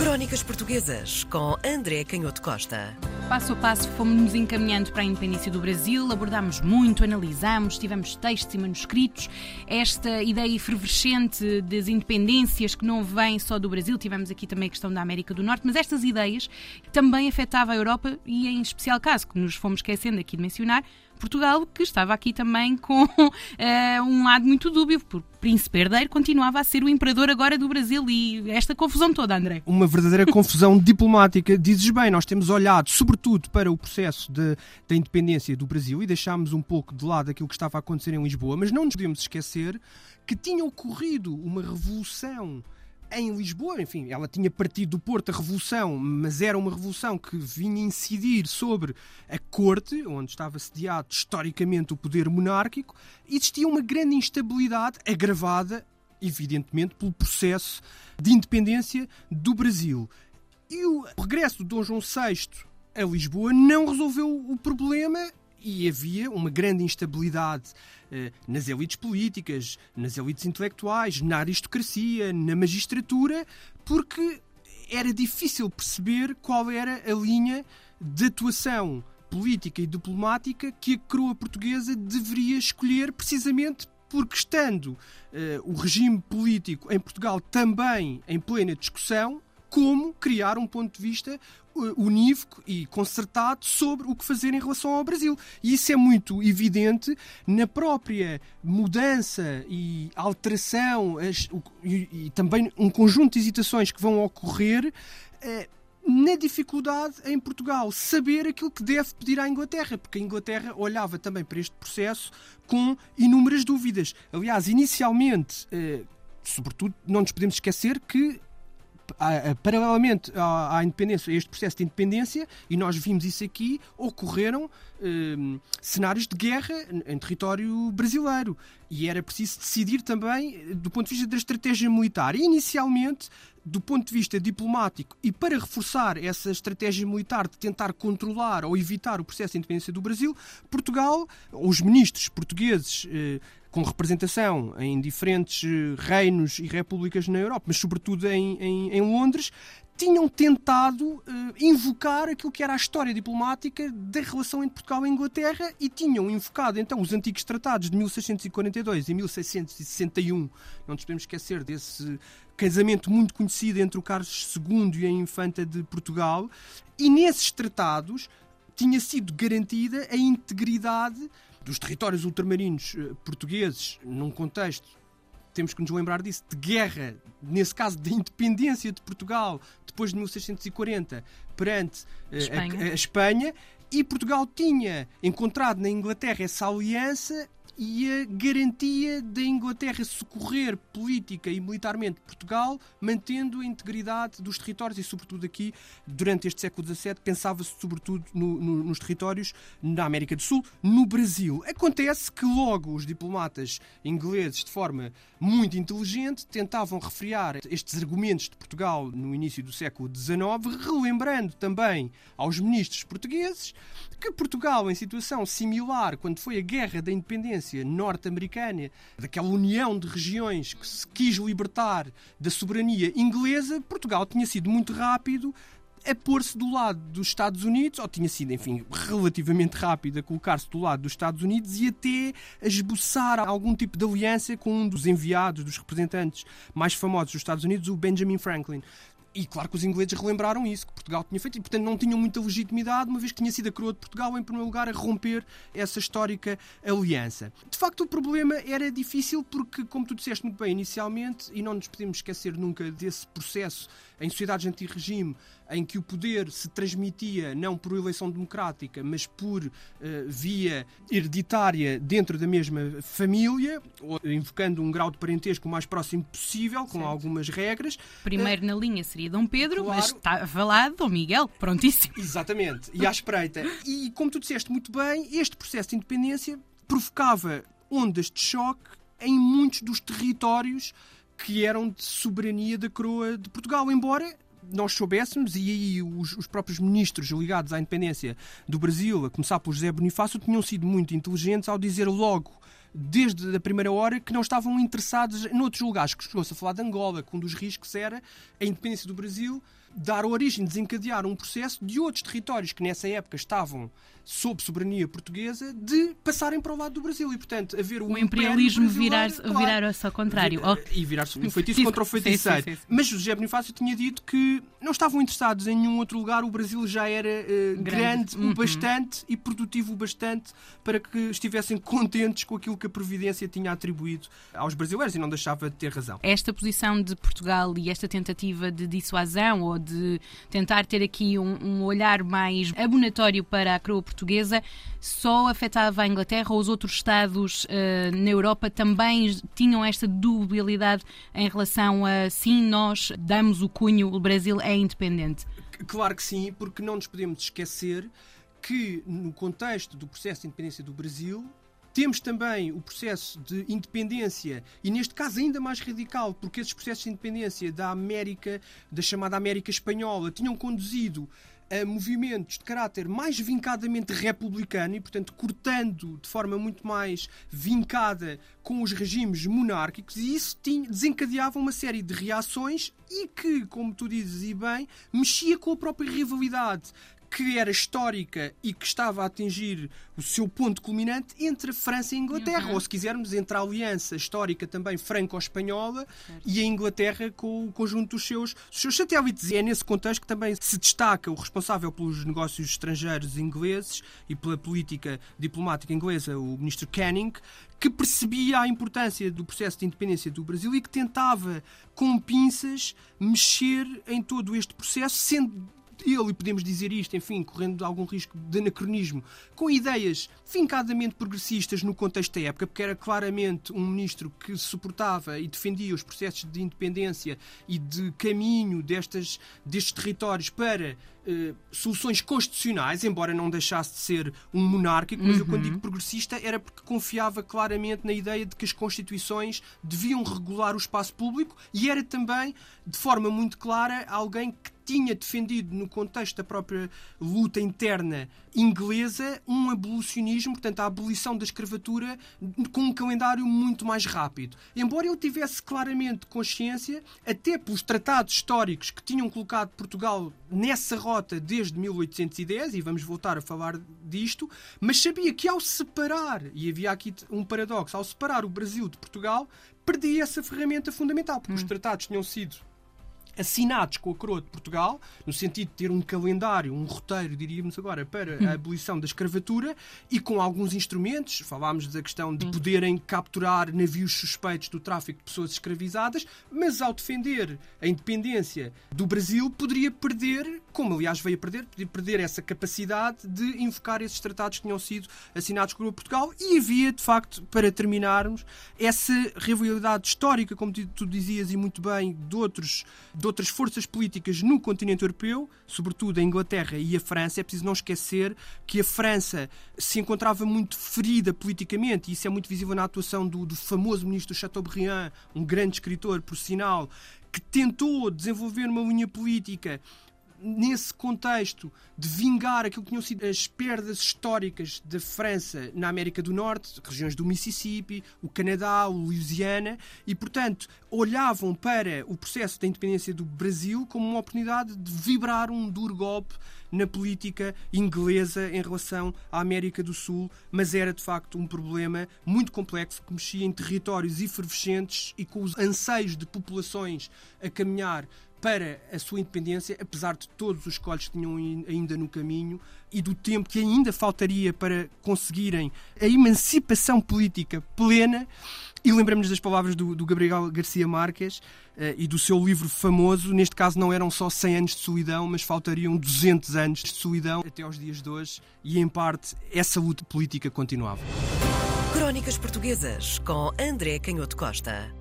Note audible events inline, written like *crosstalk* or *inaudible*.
Crónicas Portuguesas com André Canhoto Costa. Passo a passo fomos-nos encaminhando para a independência do Brasil, abordámos muito, analisámos, tivemos textos e manuscritos. Esta ideia efervescente das independências que não vem só do Brasil, tivemos aqui também a questão da América do Norte, mas estas ideias também afetavam a Europa e, em especial caso, que nos fomos esquecendo aqui de mencionar, Portugal, que estava aqui também com uh, *laughs* um lado muito dúbio, porque o príncipe herdeiro continuava a ser o imperador agora do Brasil e esta confusão toda, André. Uma verdadeira *laughs* confusão diplomática. Dizes bem, nós temos olhado sobretudo para o processo de, da independência do Brasil e deixámos um pouco de lado aquilo que estava a acontecer em Lisboa, mas não nos podemos esquecer que tinha ocorrido uma revolução em Lisboa, enfim, ela tinha partido do Porto a revolução, mas era uma revolução que vinha incidir sobre a corte, onde estava sediado historicamente o poder monárquico, existia uma grande instabilidade agravada, evidentemente, pelo processo de independência do Brasil. E o regresso de Dom João VI a Lisboa não resolveu o problema e havia uma grande instabilidade eh, nas elites políticas, nas elites intelectuais, na aristocracia, na magistratura, porque era difícil perceber qual era a linha de atuação política e diplomática que a coroa portuguesa deveria escolher precisamente porque estando uh, o regime político em Portugal também em plena discussão, como criar um ponto de vista uh, unívoco e concertado sobre o que fazer em relação ao Brasil. E isso é muito evidente na própria mudança e alteração e, e, também um conjunto de hesitações que vão ocorrer. Eh, na dificuldade em Portugal saber aquilo que deve pedir à Inglaterra, porque a Inglaterra olhava também para este processo com inúmeras dúvidas. Aliás, inicialmente, eh, sobretudo, não nos podemos esquecer que paralelamente à, à, independência, a este processo de independência, e nós vimos isso aqui, ocorreram hum, cenários de guerra em território brasileiro. E era preciso decidir também do ponto de vista da estratégia militar. E, inicialmente, do ponto de vista diplomático, e para reforçar essa estratégia militar de tentar controlar ou evitar o processo de independência do Brasil, Portugal, os ministros portugueses eh, com representação em diferentes eh, reinos e repúblicas na Europa, mas sobretudo em, em, em Londres, tinham tentado uh, invocar aquilo que era a história diplomática da relação entre Portugal e Inglaterra e tinham invocado então os antigos tratados de 1642 e 1661. Não nos podemos esquecer desse casamento muito conhecido entre o Carlos II e a Infanta de Portugal. E nesses tratados tinha sido garantida a integridade dos territórios ultramarinos uh, portugueses num contexto temos que nos lembrar disso, de guerra, nesse caso da independência de Portugal, depois de 1640, perante uh, Espanha. A, a Espanha, e Portugal tinha encontrado na Inglaterra essa aliança e a garantia da Inglaterra socorrer política e militarmente Portugal, mantendo a integridade dos territórios e, sobretudo aqui, durante este século XVII, pensava-se sobretudo no, no, nos territórios na América do Sul, no Brasil. Acontece que logo os diplomatas ingleses, de forma muito inteligente, tentavam refriar estes argumentos de Portugal no início do século XIX, relembrando também aos ministros portugueses que Portugal, em situação similar, quando foi a Guerra da Independência, norte-americana, daquela união de regiões que se quis libertar da soberania inglesa, Portugal tinha sido muito rápido a pôr-se do lado dos Estados Unidos, ou tinha sido, enfim, relativamente rápido a colocar-se do lado dos Estados Unidos e até a esboçar algum tipo de aliança com um dos enviados, dos representantes mais famosos dos Estados Unidos, o Benjamin Franklin. E claro que os ingleses relembraram isso, que Portugal tinha feito, e portanto não tinham muita legitimidade, uma vez que tinha sido a coroa de Portugal, em primeiro lugar, a romper essa histórica aliança. De facto, o problema era difícil porque, como tu disseste muito bem inicialmente, e não nos podemos esquecer nunca desse processo em sociedades anti-regime, em que o poder se transmitia não por eleição democrática, mas por uh, via hereditária dentro da mesma família, ou invocando um grau de parentesco o mais próximo possível, com certo. algumas regras. Primeiro uh, na linha seria Dom Pedro, claro, mas está falado Dom Miguel, prontíssimo. Exatamente, e à espreita. E como tu disseste muito bem, este processo de independência provocava ondas de choque em muitos dos territórios que eram de soberania da coroa de Portugal, embora nós soubéssemos, e aí os, os, próprios ministros ligados à independência do Brasil, a começar por José Bonifácio, tinham sido muito inteligentes ao dizer logo desde a primeira hora, que não estavam interessados noutros lugares. Que chegou-se a falar de Angola, que um dos riscos era a independência do Brasil dar origem, desencadear um processo de outros territórios que nessa época estavam sob soberania portuguesa de passarem para o lado do Brasil e, portanto, haver um o imperialismo virar, claro, virar-se ao contrário. E virar-se um feitiço contra o feiticeiro. Sim, sim, sim, Mas José Bonifácio tinha dito que não estavam interessados em nenhum outro lugar, o Brasil já era uh, grande, grande uhum. o bastante e produtivo o bastante para que estivessem *laughs* contentes com aquilo que a Providência tinha atribuído aos brasileiros e não deixava de ter razão. Esta posição de Portugal e esta tentativa de dissuasão ou de tentar ter aqui um, um olhar mais abonatório para a coroa portuguesa só afetava a Inglaterra ou os outros Estados uh, na Europa também tinham esta dubilidade em relação a sim, nós damos o cunho, o Brasil é independente? Claro que sim, porque não nos podemos esquecer que no contexto do processo de independência do Brasil, temos também o processo de independência, e neste caso ainda mais radical, porque esses processos de independência da América, da chamada América Espanhola, tinham conduzido a movimentos de caráter mais vincadamente republicano e, portanto, cortando de forma muito mais vincada com os regimes monárquicos, e isso tinha, desencadeava uma série de reações e que, como tu dizes e bem, mexia com a própria rivalidade que era histórica e que estava a atingir o seu ponto culminante entre a França e a Inglaterra, uhum. ou se quisermos, entre a aliança histórica também franco-espanhola e a Inglaterra com o conjunto dos seus, dos seus satélites. E é nesse contexto que também se destaca o responsável pelos negócios estrangeiros ingleses e pela política diplomática inglesa, o ministro Canning, que percebia a importância do processo de independência do Brasil e que tentava, com pinças, mexer em todo este processo, sendo ele, e podemos dizer isto, enfim, correndo algum risco de anacronismo, com ideias fincadamente progressistas no contexto da época, porque era claramente um ministro que suportava e defendia os processos de independência e de caminho destas, destes territórios para eh, soluções constitucionais, embora não deixasse de ser um monárquico, mas uhum. eu quando digo progressista era porque confiava claramente na ideia de que as constituições deviam regular o espaço público e era também, de forma muito clara, alguém que tinha defendido, no contexto da própria luta interna inglesa, um abolicionismo, portanto, a abolição da escravatura, com um calendário muito mais rápido. Embora eu tivesse claramente consciência, até pelos tratados históricos que tinham colocado Portugal nessa rota desde 1810, e vamos voltar a falar disto, mas sabia que ao separar, e havia aqui um paradoxo, ao separar o Brasil de Portugal, perdia essa ferramenta fundamental, porque hum. os tratados tinham sido assinados com a coroa de Portugal, no sentido de ter um calendário, um roteiro, diríamos agora, para a hum. abolição da escravatura e com alguns instrumentos. Falámos da questão de poderem capturar navios suspeitos do tráfico de pessoas escravizadas, mas ao defender a independência do Brasil, poderia perder, como aliás veio a perder, perder essa capacidade de invocar esses tratados que tinham sido assinados com Portugal e havia, de facto, para terminarmos, essa rivalidade histórica, como tu dizias e muito bem, de outros de outras forças políticas no continente europeu, sobretudo a Inglaterra e a França. É preciso não esquecer que a França se encontrava muito ferida politicamente, e isso é muito visível na atuação do, do famoso ministro Chateaubriand, um grande escritor, por sinal, que tentou desenvolver uma linha política nesse contexto de vingar aquilo que tinham sido as perdas históricas da França na América do Norte, regiões do Mississippi, o Canadá, o Louisiana, e, portanto, olhavam para o processo da independência do Brasil como uma oportunidade de vibrar um duro golpe na política inglesa em relação à América do Sul, mas era de facto um problema muito complexo que mexia em territórios efervescentes e com os anseios de populações a caminhar para a sua independência, apesar de todos os escolhos que tinham ainda no caminho e do tempo que ainda faltaria para conseguirem a emancipação política plena. E lembramos das palavras do, do Gabriel Garcia Marques uh, e do seu livro famoso. Neste caso, não eram só 100 anos de solidão, mas faltariam 200 anos de solidão até aos dias de hoje. E, em parte, essa luta política continuava. Crónicas Portuguesas com André Canhoto Costa.